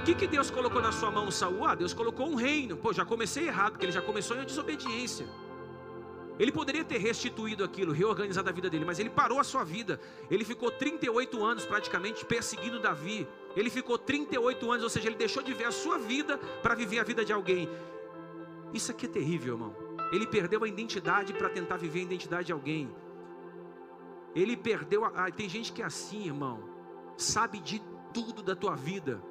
O que, que Deus colocou na sua mão, Saul? Ah, Deus colocou um reino. Pô, já comecei errado, porque ele já começou em desobediência. Ele poderia ter restituído aquilo, reorganizado a vida dele, mas ele parou a sua vida. Ele ficou 38 anos praticamente perseguindo Davi. Ele ficou 38 anos, ou seja, ele deixou de ver a sua vida para viver a vida de alguém. Isso aqui é terrível, irmão. Ele perdeu a identidade para tentar viver a identidade de alguém. Ele perdeu a... ah, tem gente que é assim, irmão. Sabe de tudo da tua vida.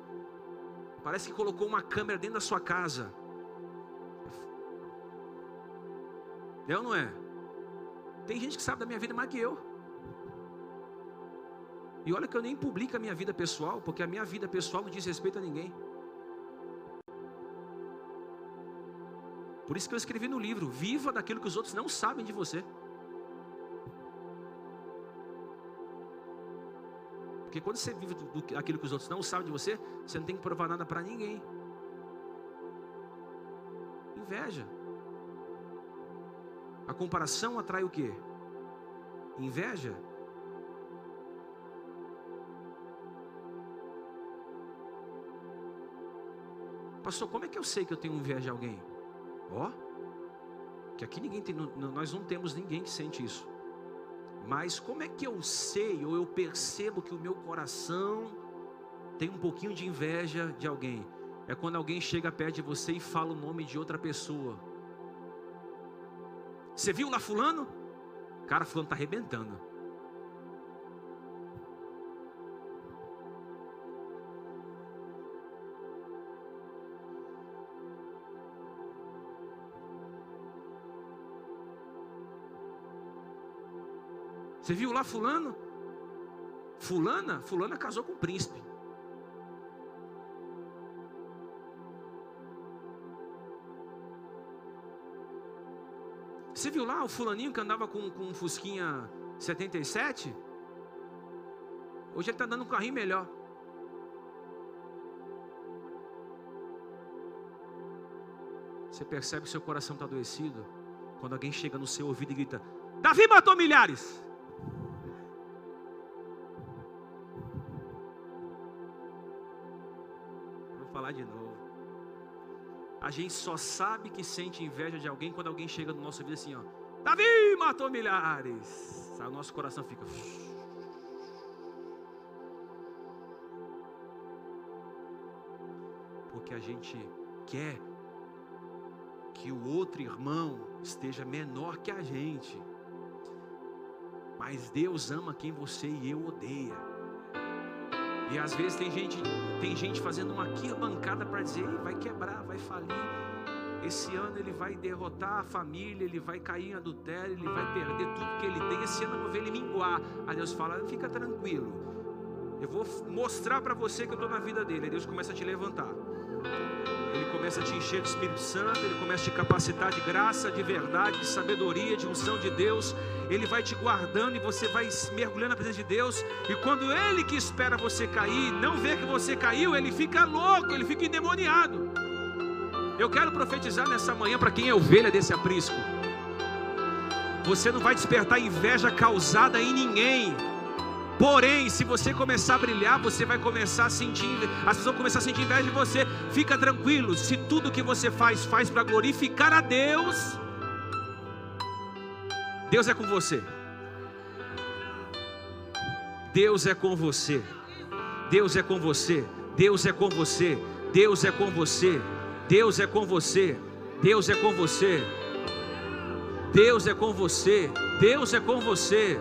Parece que colocou uma câmera dentro da sua casa. É ou não é? Tem gente que sabe da minha vida mais que eu. E olha que eu nem publico a minha vida pessoal, porque a minha vida pessoal não diz respeito a ninguém. Por isso que eu escrevi no livro: viva daquilo que os outros não sabem de você. Porque quando você vive aquilo que os outros não sabem de você, você não tem que provar nada para ninguém. Inveja. A comparação atrai o quê? Inveja. Pastor, como é que eu sei que eu tenho inveja de alguém? Ó, que aqui ninguém tem, nós não temos ninguém que sente isso. Mas como é que eu sei ou eu percebo que o meu coração tem um pouquinho de inveja de alguém? É quando alguém chega perto de você e fala o nome de outra pessoa. Você viu lá fulano? Cara, fulano está arrebentando. Você viu lá fulano? Fulana, fulana casou com o príncipe. Você viu lá o fulaninho que andava com, com um Fusquinha 77? Hoje ele está dando um carrinho melhor. Você percebe que seu coração está adoecido quando alguém chega no seu ouvido e grita: Davi matou milhares. A gente só sabe que sente inveja de alguém quando alguém chega no nosso vida assim, ó. Davi matou milhares. Aí o nosso coração fica. Porque a gente quer que o outro irmão esteja menor que a gente. Mas Deus ama quem você e eu odeia. E às vezes tem gente, tem gente fazendo uma arquibancada para dizer, vai quebrar, vai falir. Esse ano ele vai derrotar a família, ele vai cair em adultério, ele vai perder tudo que ele tem. Esse ano eu vou ver ele minguar. Aí Deus fala: fica tranquilo, eu vou mostrar para você que eu estou na vida dele. Aí Deus começa a te levantar. Começa a te encher do Espírito Santo, ele começa a te capacitar de graça, de verdade, de sabedoria, de unção de Deus. Ele vai te guardando e você vai mergulhando na presença de Deus. E quando ele que espera você cair, não vê que você caiu, ele fica louco, ele fica endemoniado. Eu quero profetizar nessa manhã para quem é ovelha desse aprisco. Você não vai despertar inveja causada em ninguém. Porém, se você começar a brilhar, você vai começar a sentir, as pessoas vão começar a sentir inveja de você. Fica tranquilo, se tudo que você faz faz para glorificar a Deus, Deus é com você. Deus é com você. Deus é com você. Deus é com você. Deus é com você. Deus é com você. Deus é com você. Deus é com você. Deus é com você.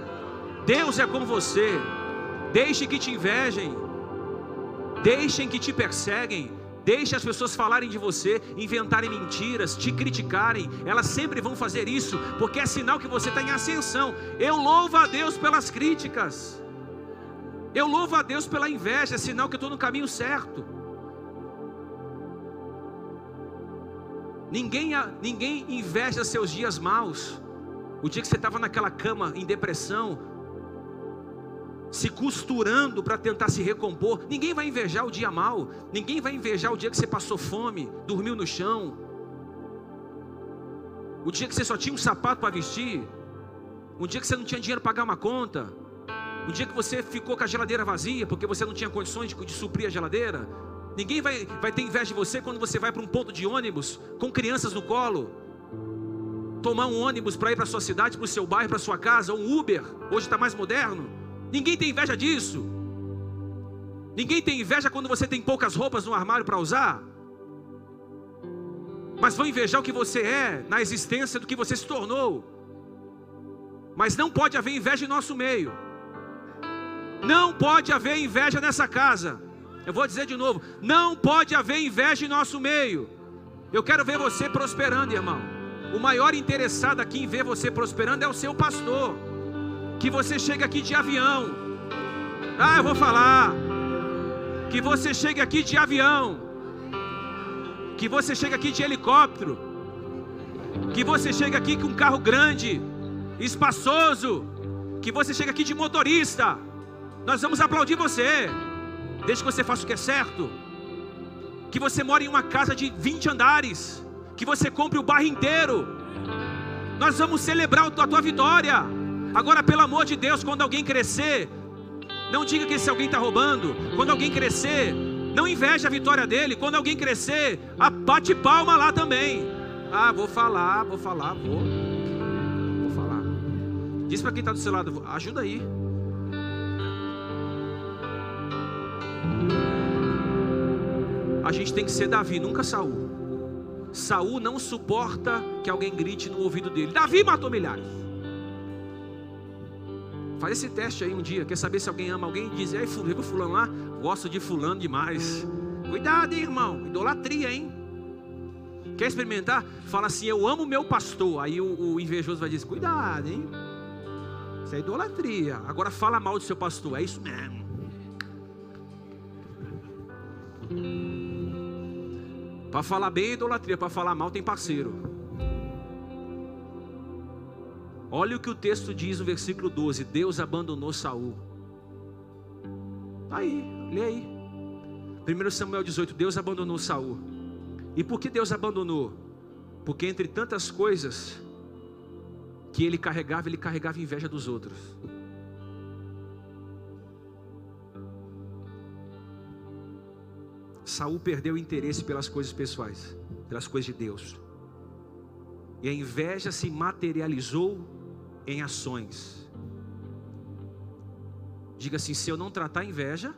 Deus é com você. Deixe que te invejem. Deixem que te perseguem. Deixe as pessoas falarem de você, inventarem mentiras, te criticarem. Elas sempre vão fazer isso, porque é sinal que você está em ascensão. Eu louvo a Deus pelas críticas. Eu louvo a Deus pela inveja, é sinal que eu estou no caminho certo. Ninguém, ninguém inveja seus dias maus. O dia que você estava naquela cama em depressão, se costurando para tentar se recompor. Ninguém vai invejar o dia mal, ninguém vai invejar o dia que você passou fome, dormiu no chão, o dia que você só tinha um sapato para vestir, um dia que você não tinha dinheiro para pagar uma conta, um dia que você ficou com a geladeira vazia porque você não tinha condições de, de suprir a geladeira. Ninguém vai, vai ter inveja de você quando você vai para um ponto de ônibus com crianças no colo. Tomar um ônibus para ir para sua cidade, para o seu bairro, para sua casa, um Uber, hoje está mais moderno. Ninguém tem inveja disso. Ninguém tem inveja quando você tem poucas roupas no armário para usar. Mas vão invejar o que você é na existência do que você se tornou. Mas não pode haver inveja em nosso meio. Não pode haver inveja nessa casa. Eu vou dizer de novo: não pode haver inveja em nosso meio. Eu quero ver você prosperando, irmão. O maior interessado aqui em ver você prosperando é o seu pastor que você chega aqui de avião, Ah, eu vou falar. Que você chegue aqui de avião. Que você chegue aqui de helicóptero. Que você chegue aqui com um carro grande, espaçoso. Que você chegue aqui de motorista. Nós vamos aplaudir você. Desde que você faça o que é certo. Que você mora em uma casa de 20 andares. Que você compre o bairro inteiro. Nós vamos celebrar a tua vitória. Agora, pelo amor de Deus, quando alguém crescer, não diga que esse alguém está roubando. Quando alguém crescer, não inveja a vitória dele. Quando alguém crescer, bate palma lá também. Ah, vou falar, vou falar, vou. Vou falar. Diz para quem está do seu lado, ajuda aí. A gente tem que ser Davi, nunca Saul. Saul não suporta que alguém grite no ouvido dele. Davi matou milhares. Faz esse teste aí um dia. Quer saber se alguém ama alguém? Diz, aí fulano, fulano lá, gosto de fulano demais. Cuidado, hein, irmão. Idolatria, hein? Quer experimentar? Fala assim, eu amo meu pastor. Aí o, o invejoso vai dizer, cuidado, hein? Isso é idolatria. Agora fala mal do seu pastor. É isso mesmo. Para falar bem é idolatria, para falar mal tem parceiro. Olha o que o texto diz no versículo 12: Deus abandonou Saul. Está aí, lê aí. 1 Samuel 18: Deus abandonou Saul. E por que Deus abandonou? Porque entre tantas coisas que ele carregava, ele carregava inveja dos outros. Saul perdeu o interesse pelas coisas pessoais, pelas coisas de Deus. E a inveja se materializou em ações. Diga assim: se eu não tratar a inveja,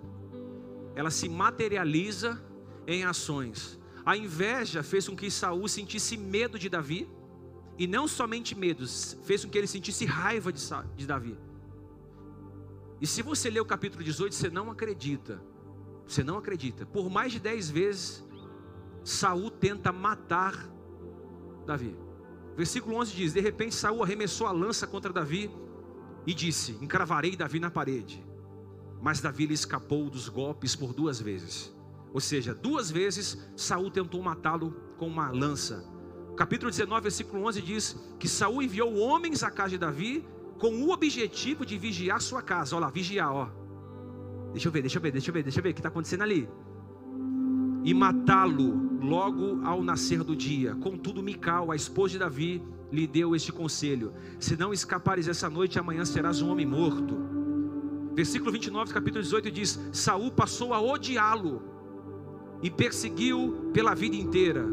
ela se materializa em ações. A inveja fez com que Saul sentisse medo de Davi, e não somente medo, fez com que ele sentisse raiva de, de Davi. E se você ler o capítulo 18, você não acredita você não acredita. Por mais de dez vezes, Saul tenta matar Davi. Versículo 11 diz: De repente, Saul arremessou a lança contra Davi e disse: Encravarei Davi na parede. Mas Davi lhe escapou dos golpes por duas vezes. Ou seja, duas vezes Saul tentou matá-lo com uma lança. Capítulo 19, versículo 11 diz que Saul enviou homens à casa de Davi com o objetivo de vigiar sua casa. Olha lá, vigiar, ó. Deixa eu ver, deixa eu ver, deixa eu ver, deixa eu ver o que está acontecendo ali. E matá-lo logo ao nascer do dia. Contudo, Mical, a esposa de Davi, lhe deu este conselho: Se não escapares essa noite, amanhã serás um homem morto. Versículo 29, capítulo 18 diz: Saul passou a odiá-lo e perseguiu pela vida inteira.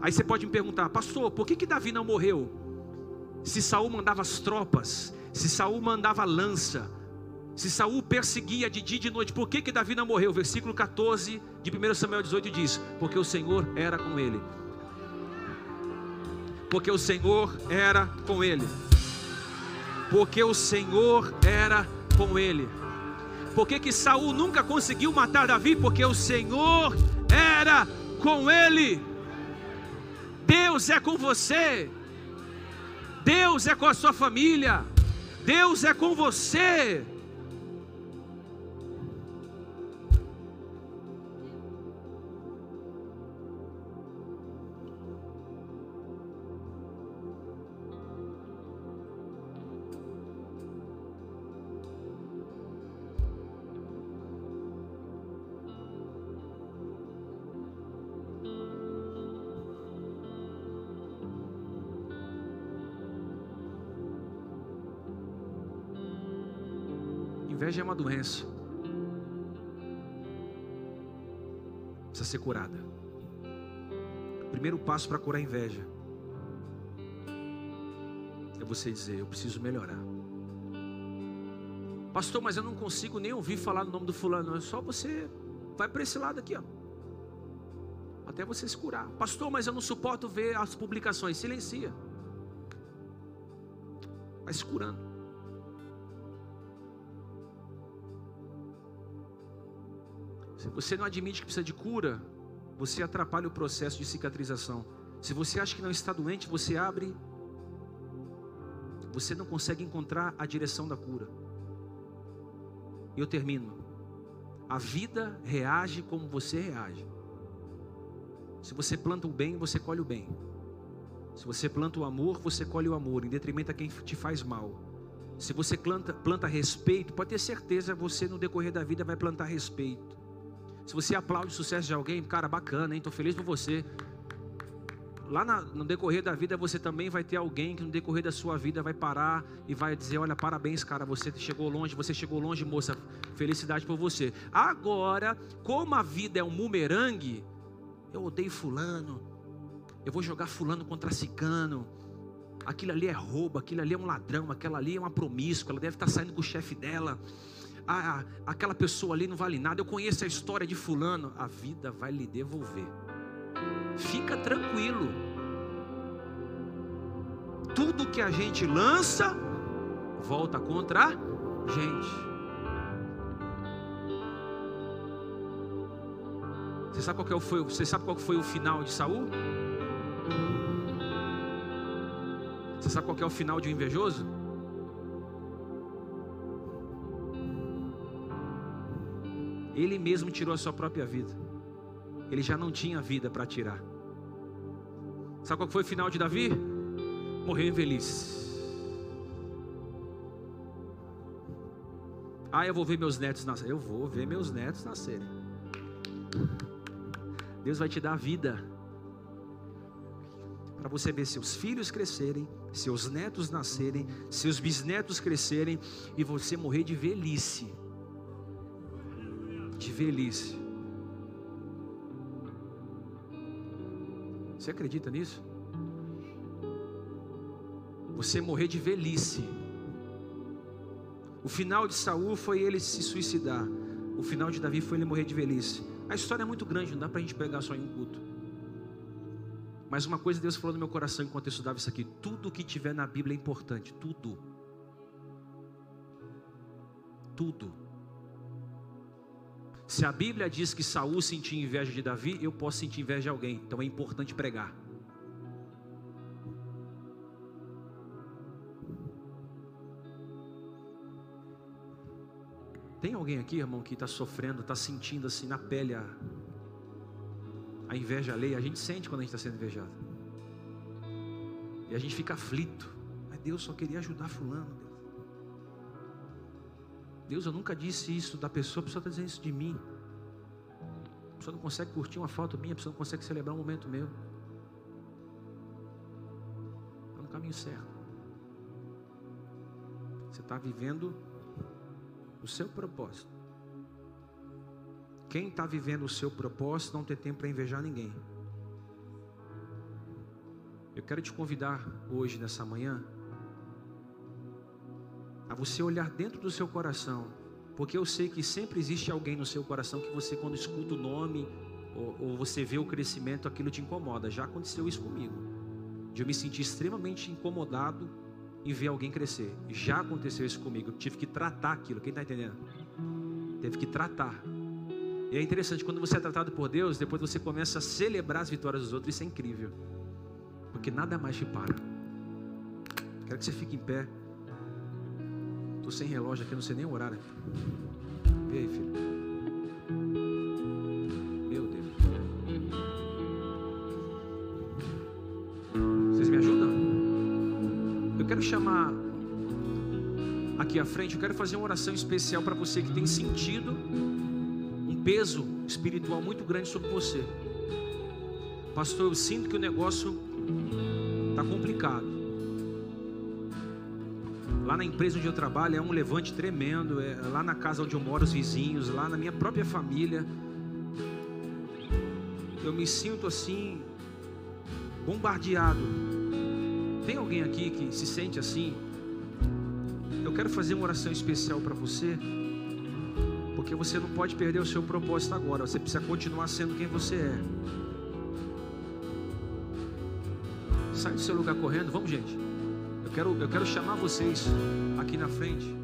Aí você pode me perguntar, pastor, por que, que Davi não morreu? Se Saul mandava as tropas, se Saul mandava lança, se Saul perseguia de dia e de noite, por que, que Davi não morreu? Versículo 14 de 1 Samuel 18 diz: Porque o Senhor era com ele. Porque o Senhor era com ele. Porque o Senhor era com ele. Por que, que Saul nunca conseguiu matar Davi? Porque o Senhor era com ele. Deus é com você. Deus é com a sua família. Deus é com você. Inveja é uma doença. Precisa ser curada. O primeiro passo para curar a inveja é você dizer: Eu preciso melhorar. Pastor, mas eu não consigo nem ouvir falar no nome do fulano. É só você vai para esse lado aqui, ó. Até você se curar. Pastor, mas eu não suporto ver as publicações. Silencia. Vai se curando. Se você não admite que precisa de cura, você atrapalha o processo de cicatrização. Se você acha que não está doente, você abre, você não consegue encontrar a direção da cura. E eu termino. A vida reage como você reage. Se você planta o bem, você colhe o bem. Se você planta o amor, você colhe o amor, em detrimento a quem te faz mal. Se você planta, planta respeito, pode ter certeza, você no decorrer da vida vai plantar respeito. Se você aplaude o sucesso de alguém, cara, bacana, hein? Estou feliz por você. Lá na, no decorrer da vida, você também vai ter alguém que no decorrer da sua vida vai parar e vai dizer: Olha, parabéns, cara, você chegou longe, você chegou longe, moça, felicidade por você. Agora, como a vida é um bumerangue, eu odeio Fulano, eu vou jogar Fulano contra Cicano. Aquilo ali é roubo, aquilo ali é um ladrão, aquela ali é uma promíscua, ela deve estar saindo com o chefe dela ah, aquela pessoa ali não vale nada, eu conheço a história de Fulano, a vida vai lhe devolver. Fica tranquilo. Tudo que a gente lança, volta contra a gente. Você sabe qual, foi, você sabe qual foi o final de Saul? Você sabe qual é o final de um invejoso? Ele mesmo tirou a sua própria vida. Ele já não tinha vida para tirar. Sabe qual foi o final de Davi? Morreu em velhice. Ah, eu vou ver meus netos nascerem. Eu vou ver meus netos nascerem. Deus vai te dar vida. Para você ver seus filhos crescerem, seus netos nascerem, seus bisnetos crescerem e você morrer de velhice de velhice. Você acredita nisso? Você morrer de velhice. O final de Saul foi ele se suicidar. O final de Davi foi ele morrer de velhice. A história é muito grande, não dá para a gente pegar só em um culto. Mas uma coisa Deus falou no meu coração enquanto eu estudava isso aqui: tudo que tiver na Bíblia é importante, tudo. Tudo. Se a Bíblia diz que Saul sentia inveja de Davi, eu posso sentir inveja de alguém. Então é importante pregar. Tem alguém aqui, irmão, que está sofrendo, está sentindo assim na pele a, a inveja alheia? A gente sente quando a gente está sendo invejado. E a gente fica aflito. Mas Deus só queria ajudar fulano. Deus. Deus, eu nunca disse isso da pessoa, a pessoa está dizendo isso de mim. A pessoa não consegue curtir uma foto minha, a pessoa não consegue celebrar um momento meu. Está no caminho certo. Você está vivendo o seu propósito. Quem está vivendo o seu propósito não tem tempo para invejar ninguém. Eu quero te convidar hoje, nessa manhã, a você olhar dentro do seu coração, porque eu sei que sempre existe alguém no seu coração que você, quando escuta o nome ou, ou você vê o crescimento, aquilo te incomoda. Já aconteceu isso comigo, de eu me sentir extremamente incomodado em ver alguém crescer. Já aconteceu isso comigo, eu tive que tratar aquilo. Quem está entendendo? Teve que tratar. E é interessante, quando você é tratado por Deus, depois você começa a celebrar as vitórias dos outros, isso é incrível. Porque nada mais te para. Quero que você fique em pé. Estou sem relógio aqui, não sei nem o horário. Vê aí, filho. Meu Deus. Vocês me ajudam? Eu quero chamar aqui à frente, eu quero fazer uma oração especial para você que tem sentido um peso espiritual muito grande sobre você. Pastor, eu sinto que o negócio está complicado. Lá na empresa onde eu trabalho é um levante tremendo. É lá na casa onde eu moro, os vizinhos, lá na minha própria família. Eu me sinto assim, bombardeado. Tem alguém aqui que se sente assim? Eu quero fazer uma oração especial para você, porque você não pode perder o seu propósito agora. Você precisa continuar sendo quem você é. Sai do seu lugar correndo, vamos, gente. Eu quero, eu quero chamar vocês aqui na frente.